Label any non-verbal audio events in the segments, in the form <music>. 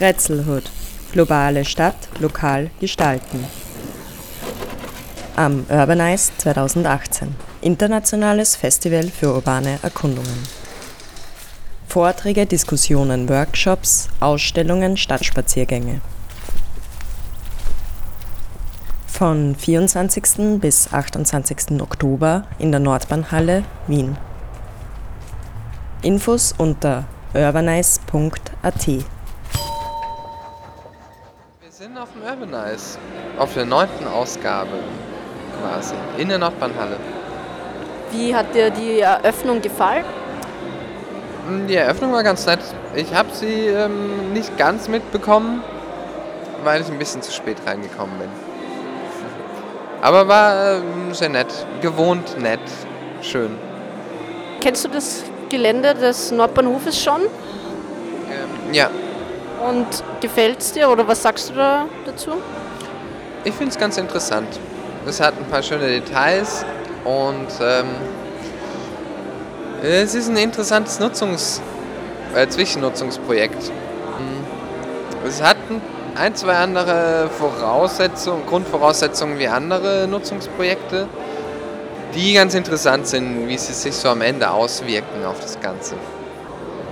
Grätzelhood. Globale Stadt lokal gestalten. Am Urbanize 2018. Internationales Festival für urbane Erkundungen. Vorträge, Diskussionen, Workshops, Ausstellungen, Stadtspaziergänge. Von 24. bis 28. Oktober in der Nordbahnhalle Wien. Infos unter urbanize.at. Wir sind auf dem Urbanize, auf der neunten Ausgabe quasi, in der Nordbahnhalle. Wie hat dir die Eröffnung gefallen? Hm, Die Eröffnung war ganz nett. Ich habe sie ähm, nicht ganz mitbekommen, weil ich ein bisschen zu spät reingekommen bin. Aber war ähm, sehr nett, gewohnt nett, schön. Kennst du das Gelände des Nordbahnhofes schon? Ähm, ja, Und gefällt es dir oder was sagst du da dazu? ich finde es ganz interessant. Es hat ein paar schöne Details und ähm, es ist ein interessantes Nutzungs-, äh, Zwischennutzungsprojekt. Mm, Es hat ein, ein, zwei andere Voraussetzungen, Grundvoraussetzungen wie andere Nutzungsprojekte, die ganz interessant sind, wie sie sich so am Ende auswirken auf das Ganze.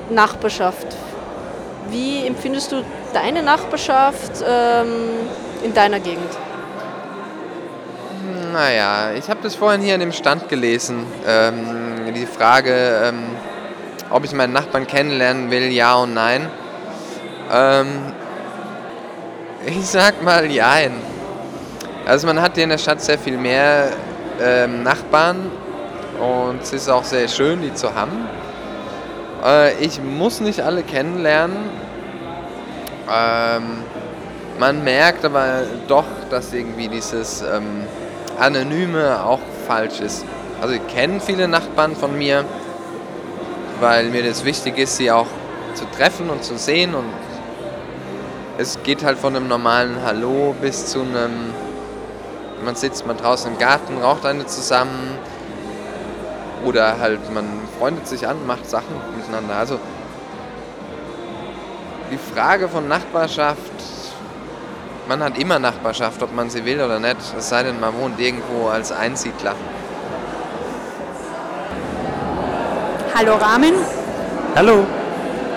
Nachbarschaft. Wie empfindest du deine Nachbarschaft ähm, in deiner Gegend? Naja, ich habe das vorhin hier in dem Stand gelesen. Ähm, die Frage, ähm, ob ich meinen Nachbarn kennenlernen will, ja und nein. Ähm, ich sag mal jein. Also man hat hier in der Stadt sehr viel mehr ähm, Nachbarn und es ist auch sehr schön, die zu haben. Äh, ich muss nicht alle kennenlernen. Ähm, man merkt aber doch, dass irgendwie dieses ähm, Anonyme auch falsch ist. Also ich kenne viele Nachbarn von mir, weil mir das wichtig ist, sie auch zu treffen und zu sehen. Und es geht halt von einem normalen Hallo bis zu einem, man sitzt mal draußen im Garten, raucht eine zusammen. Oder halt man freundet sich an, macht Sachen miteinander. Also die Frage von Nachbarschaft, man hat immer Nachbarschaft, ob man sie will oder nicht, es sei denn, man wohnt irgendwo als Einsiedler. Hallo Ramin, Hallo.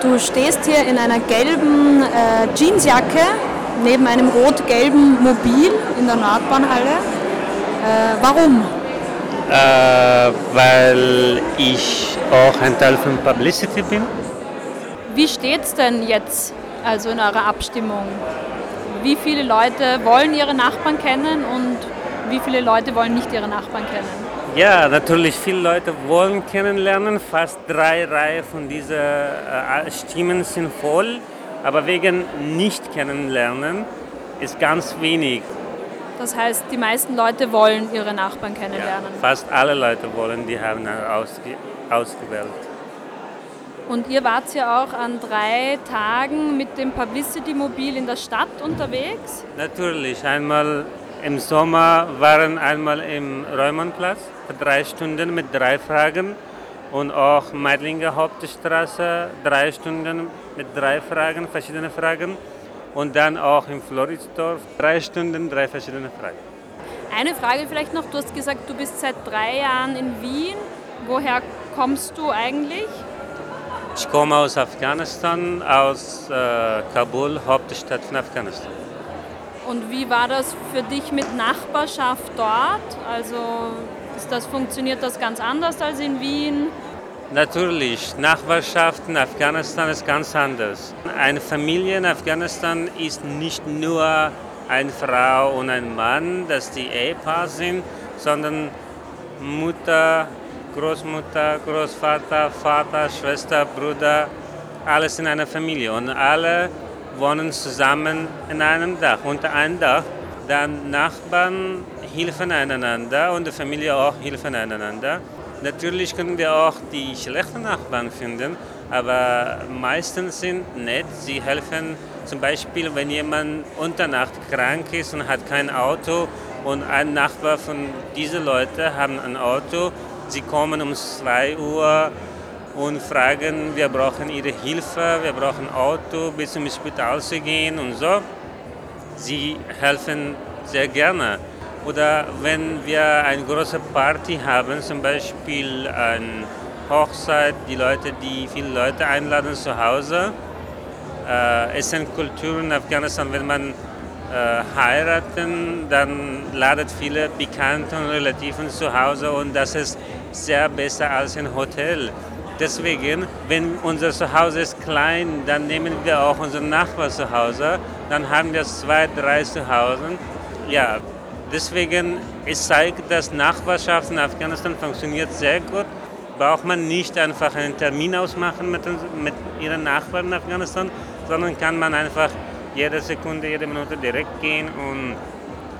du stehst hier in einer gelben äh, Jeansjacke neben einem rot-gelben Mobil in der Nordbahnhalle. Äh, warum? Äh, weil ich auch ein Teil von Publicity bin. Wie steht's denn jetzt, also in eurer Abstimmung? Wie viele Leute wollen ihre Nachbarn kennen und wie viele Leute wollen nicht ihre Nachbarn kennen? Ja, natürlich viele Leute wollen kennenlernen. Fast drei Reihen von diesen äh, Stimmen sind voll. Aber wegen nicht kennenlernen ist ganz wenig. Das heißt, die meisten Leute wollen ihre Nachbarn Ja, kennenlernen. fast alle Leute wollen, die haben ausge ausgewählt. Und ihr wart ja auch an drei Tagen mit dem Publicity-Mobil in der Stadt unterwegs. Natürlich, einmal im Sommer waren einmal im Reumannplatz für drei Stunden mit drei Fragen und auch Meidlinger Hauptstraße drei Stunden mit drei Fragen, verschiedene Fragen und dann auch in Floridsdorf drei Stunden, drei verschiedene Fragen. Eine Frage vielleicht noch, du hast gesagt, du bist seit drei Jahren in Wien. Woher kommst du eigentlich? Ich komme aus Afghanistan, aus äh, Kabul, Hauptstadt von Afghanistan. Und wie war das für dich mit Nachbarschaft dort? Also ist das, funktioniert das ganz anders als in Wien? Natürlich, Nachbarschaft in Afghanistan ist ganz anders. Eine Familie in Afghanistan ist nicht nur eine Frau und ein Mann, dass die Ehepaar sind, sondern Mutter, Großmutter, Großvater, Vater, Schwester, Bruder, alles in einer Familie und alle wohnen zusammen in einem Dach, unter einem Dach. Dann Nachbarn helfen einander und die Familie auch helfen einander. Natürlich können wir auch die schlechten Nachbarn finden, aber meistens sind nett. Sie helfen zum Beispiel, wenn jemand unter Nacht krank ist und hat kein Auto und ein Nachbar von diesen Leuten haben ein Auto. Sie kommen um 2 Uhr und fragen, wir brauchen ihre Hilfe, wir brauchen Auto, bis zum Spital zu gehen und so. Sie helfen sehr gerne. Oder wenn wir eine große Party haben, zum Beispiel eine Hochzeit, die Leute, die viele Leute einladen zu Hause. Äh, es sind Kulturen in Afghanistan, wenn man äh, heiraten, dann ladet viele Bekannte und Relativen zu Hause und das ist sehr besser als ein Hotel. Deswegen, wenn unser Zuhause ist klein, dann nehmen wir auch unseren Nachbar zu Hause. Dann haben wir zwei, drei zu Hause. Ja, deswegen, es zeigt, dass Nachbarschaft in Afghanistan funktioniert sehr gut. Braucht man nicht einfach einen Termin ausmachen mit, mit ihren Nachbarn in Afghanistan, sondern kann man einfach jede Sekunde, jede Minute direkt gehen und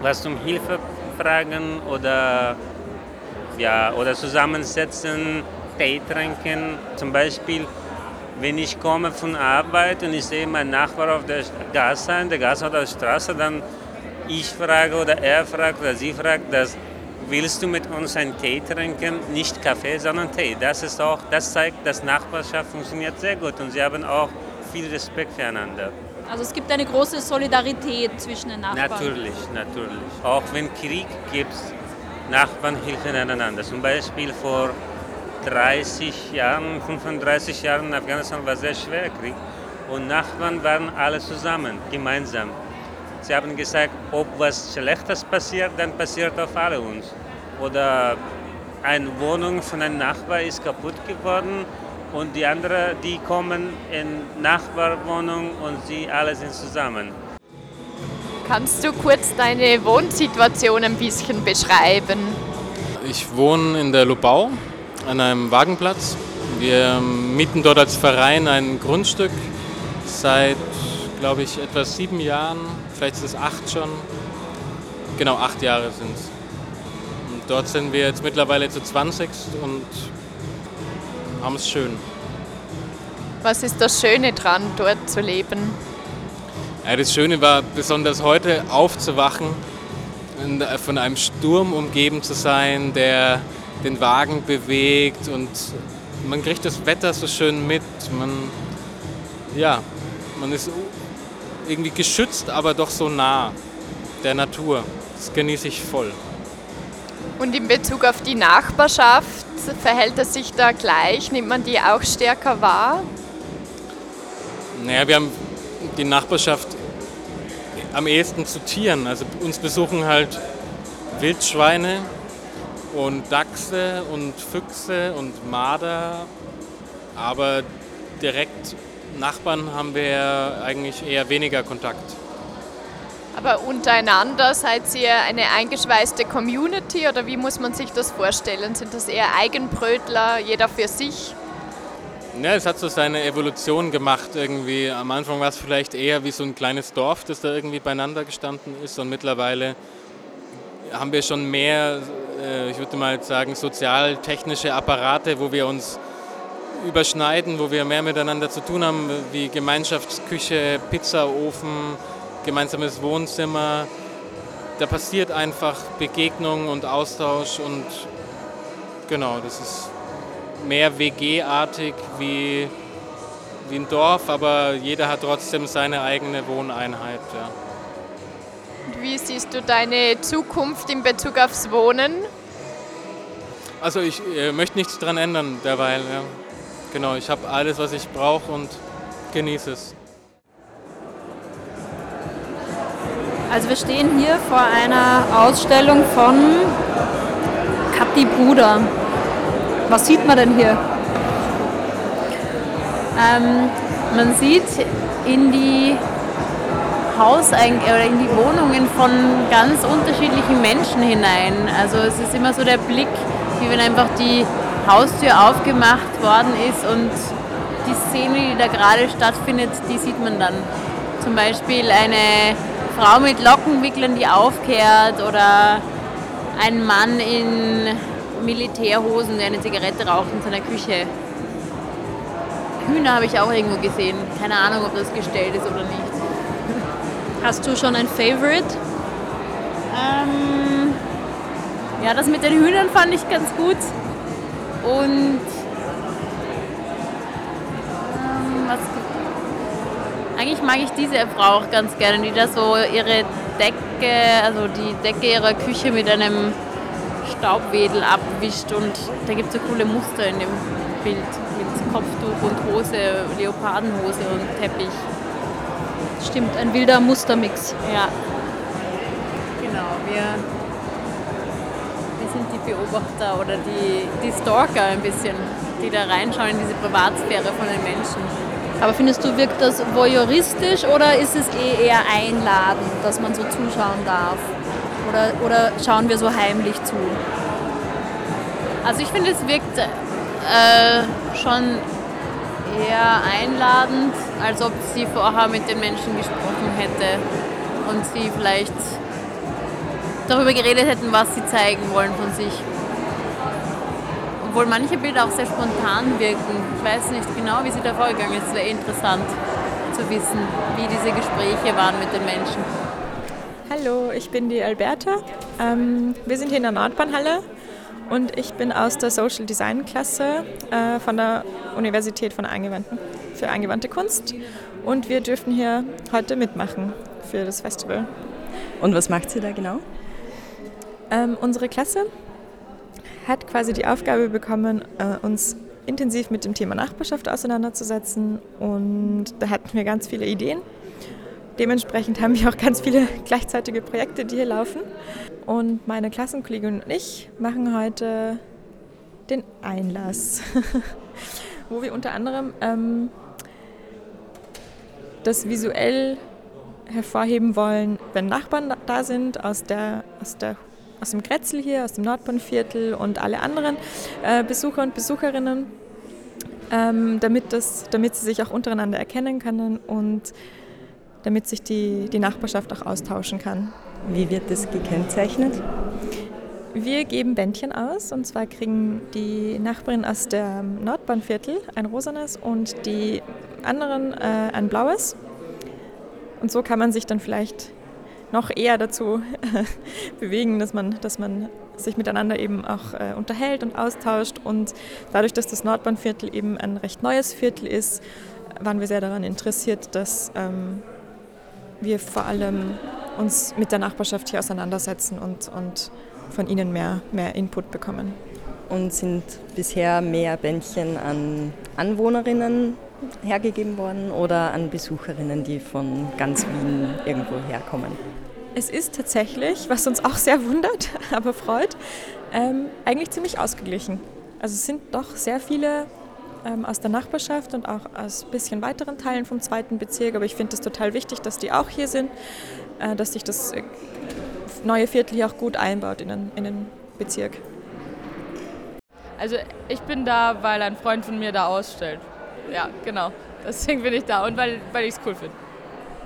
was um Hilfe fragen oder, ja, oder zusammensetzen Tee trinken. Zum Beispiel, wenn ich komme von Arbeit und ich sehe meinen Nachbar auf der Gasse, in der Gasse oder der Straße, dann ich frage oder er fragt oder sie fragt, dass, willst du mit uns einen Tee trinken? Nicht Kaffee, sondern Tee. Das, ist auch, das zeigt, dass Nachbarschaft funktioniert sehr gut und sie haben auch viel Respekt füreinander. Also es gibt eine große Solidarität zwischen den Nachbarn. Natürlich, natürlich. Auch wenn Krieg gibt, Nachbarn helfen einander. Zum Beispiel vor 30 Jahren, 35 Jahren in Afghanistan war sehr schwer Krieg und Nachbarn waren alle zusammen, gemeinsam. Sie haben gesagt, ob was Schlechtes passiert, dann passiert auf alle uns. Oder eine Wohnung von einem Nachbar ist kaputt geworden und die andere, die kommen in Nachbarwohnung und sie alle sind zusammen. Kannst du kurz deine Wohnsituation ein bisschen beschreiben? Ich wohne in der Lubau an einem Wagenplatz. Wir mieten dort als Verein ein Grundstück seit, glaube ich, etwa sieben Jahren, vielleicht ist es acht schon. Genau, acht Jahre sind es. Und dort sind wir jetzt mittlerweile zu 20 und haben es schön. Was ist das Schöne dran, dort zu leben? Ja, das Schöne war besonders heute aufzuwachen, von einem Sturm umgeben zu sein, der den Wagen bewegt und man kriegt das Wetter so schön mit. Man, ja, man ist irgendwie geschützt, aber doch so nah der Natur. Das genieße ich voll. Und in Bezug auf die Nachbarschaft, verhält es sich da gleich? Nimmt man die auch stärker wahr? Naja, wir haben die Nachbarschaft am ehesten zu Tieren. Also uns besuchen halt Wildschweine, und Dachse und Füchse und Marder, aber direkt Nachbarn haben wir eigentlich eher weniger Kontakt. Aber untereinander seid ihr eine eingeschweißte Community oder wie muss man sich das vorstellen? Sind das eher Eigenbrötler, jeder für sich? Ja, es hat so seine Evolution gemacht irgendwie. Am Anfang war es vielleicht eher wie so ein kleines Dorf, das da irgendwie beieinander gestanden ist und mittlerweile haben wir schon mehr äh, ich würde mal sagen, sozial-technische Apparate, wo wir uns überschneiden, wo wir mehr miteinander zu tun haben, wie Gemeinschaftsküche, Pizzaofen, gemeinsames Wohnzimmer. Da passiert einfach Begegnung und Austausch und genau, das ist mehr WG-artig wie, wie ein Dorf, aber jeder hat trotzdem seine eigene Wohneinheit. Ja. Wie siehst du deine Zukunft in Bezug aufs Wohnen? Also ich äh, möchte nichts daran ändern derweil. Ja. Genau, ich habe alles, was ich brauche und genieße es. Also wir stehen hier vor einer Ausstellung von Kathi Bruder. Was sieht man denn hier? Ähm, man sieht in die Haus oder in die Wohnungen von ganz unterschiedlichen Menschen hinein. Also es ist immer so der Blick, wie wenn einfach die Haustür aufgemacht worden ist und die Szene, die da gerade stattfindet, die sieht man dann. Zum Beispiel eine Frau mit Lockenwicklern, die aufkehrt oder ein Mann in Militärhosen, der eine Zigarette raucht in seiner Küche. Hühner habe ich auch irgendwo gesehen. Keine Ahnung, ob das gestellt ist oder nicht. Hast du schon ein Favorite? Ähm, ja, das mit den Hühnern fand ich ganz gut. Und was. Eigentlich mag ich diese Frau auch ganz gerne, die da so ihre Decke, also die Decke ihrer Küche mit einem Staubwedel abwischt und da gibt es so coole Muster in dem Bild mit Kopftuch und Hose, Leopardenhose und Teppich. Stimmt, ein wilder Mustermix. Ja. Genau, wir, Beobachter oder die, die Stalker ein bisschen, die da reinschauen in diese Privatsphäre von den Menschen. Aber findest du, wirkt das voyeuristisch oder ist es eh eher einladend, dass man so zuschauen darf? Oder, oder schauen wir so heimlich zu? Also ich finde, es wirkt äh, schon eher einladend, als ob sie vorher mit den Menschen gesprochen hätte und sie vielleicht darüber geredet hätten, was sie zeigen wollen von sich. Obwohl manche Bilder auch sehr spontan wirken. Ich weiß nicht genau, wie sie da vorgegangen ist. Es wäre interessant zu wissen, wie diese Gespräche waren mit den Menschen. Hallo, ich bin die Alberta. Ähm, wir sind hier in der Nordbahnhalle und ich bin aus der Social Design Klasse äh, von der Universität von Angewandten für angewandte Kunst und wir dürfen hier heute mitmachen für das Festival. Und was macht sie da genau? Ähm, unsere Klasse hat quasi die Aufgabe bekommen, äh, uns intensiv mit dem Thema Nachbarschaft auseinanderzusetzen und da hatten wir ganz viele Ideen. Dementsprechend haben wir auch ganz viele <laughs> gleichzeitige Projekte, die hier laufen. Und meine Klassenkollegin und ich machen heute den Einlass, <laughs> wo wir unter anderem ähm, das visuell hervorheben wollen, wenn Nachbarn da sind aus, der, aus, der, aus dem Grätzl hier, aus dem Nordbahnviertel und alle anderen äh, Besucher und Besucherinnen, ähm, damit, das, damit sie sich auch untereinander erkennen können und damit sich die, die Nachbarschaft auch austauschen kann. Wie wird das gekennzeichnet? Wir geben Bändchen aus und zwar kriegen die Nachbarinnen aus dem Nordbahnviertel ein rosanes und die anderen äh, ein blaues. Und so kann man sich dann vielleicht noch eher dazu <laughs> bewegen, dass man, dass man sich miteinander eben auch äh, unterhält und austauscht. Und dadurch, dass das Nordbahnviertel eben ein recht neues Viertel ist, waren wir sehr daran interessiert, dass ähm, wir vor allem uns mit der Nachbarschaft hier auseinandersetzen und, und von ihnen mehr, mehr Input bekommen. Und sind bisher mehr Bändchen an Anwohnerinnen hergegeben worden oder an Besucherinnen, die von ganz Wien irgendwo herkommen? Es ist tatsächlich, was uns auch sehr wundert, <laughs> aber freut, ähm, eigentlich ziemlich ausgeglichen. Also es sind doch sehr viele ähm, aus der Nachbarschaft und auch aus ein bisschen weiteren Teilen vom zweiten Bezirk, aber ich finde es total wichtig, dass die auch hier sind, äh, dass sich das äh, neue Viertel hier auch gut einbaut in den, in den Bezirk. Also ich bin da, weil ein Freund von mir da ausstellt. Ja, genau. Deswegen bin ich da und weil, weil ich es cool finde.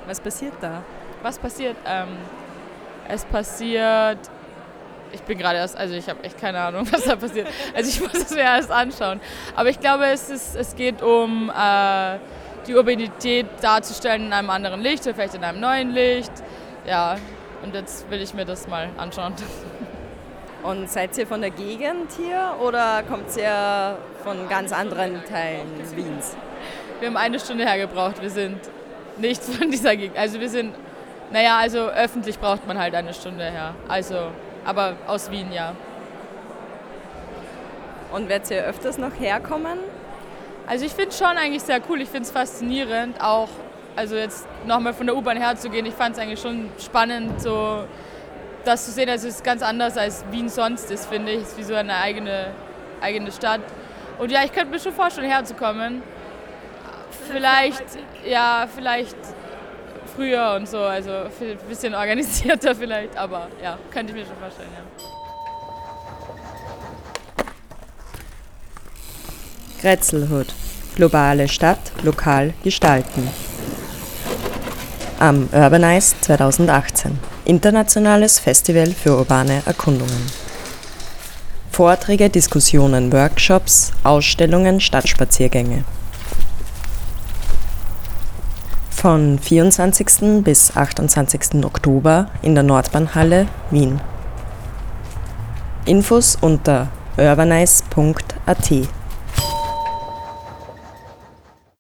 Was passiert da? Was passiert? Ähm, es passiert. Ich bin gerade erst, also ich habe echt keine Ahnung, <laughs> was da passiert. Also ich muss es mir erst anschauen. Aber ich glaube, es, ist, es geht um äh, die Urbanität darzustellen in einem anderen Licht oder vielleicht in einem neuen Licht. Ja, und jetzt will ich mir das mal anschauen. <laughs> Und seid ihr von der Gegend hier oder kommt ihr von ganz anderen Teilen Wiens? Wir haben eine Stunde hergebraucht. Wir sind nicht von dieser Gegend. Also wir sind, naja, also öffentlich braucht man halt eine Stunde her. Also, aber aus Wien, ja. Und werdet ihr öfters noch herkommen? Also ich finde es schon eigentlich sehr cool. Ich finde es faszinierend, auch also jetzt nochmal von der U-Bahn herzugehen. Ich fand es eigentlich schon spannend, so das zu sehen. Also es ist ganz anders als Wien sonst ist, finde ich. Es ist wie so eine eigene, eigene Stadt. Und ja, ich könnte mir schon vorstellen, herzukommen. Vielleicht, ja, vielleicht früher und so, also ein bisschen organisierter <laughs> vielleicht, aber ja, könnte ich mir schon vorstellen, ja. Grätzelhut. Globale Stadt, lokal gestalten. Am Urbanize 2018. Internationales Festival für urbane Erkundungen. Vorträge, Diskussionen, Workshops, Ausstellungen, Stadtspaziergänge. Von 24. bis 28. Oktober in der Nordbahnhalle Wien. Infos unter urbanize.at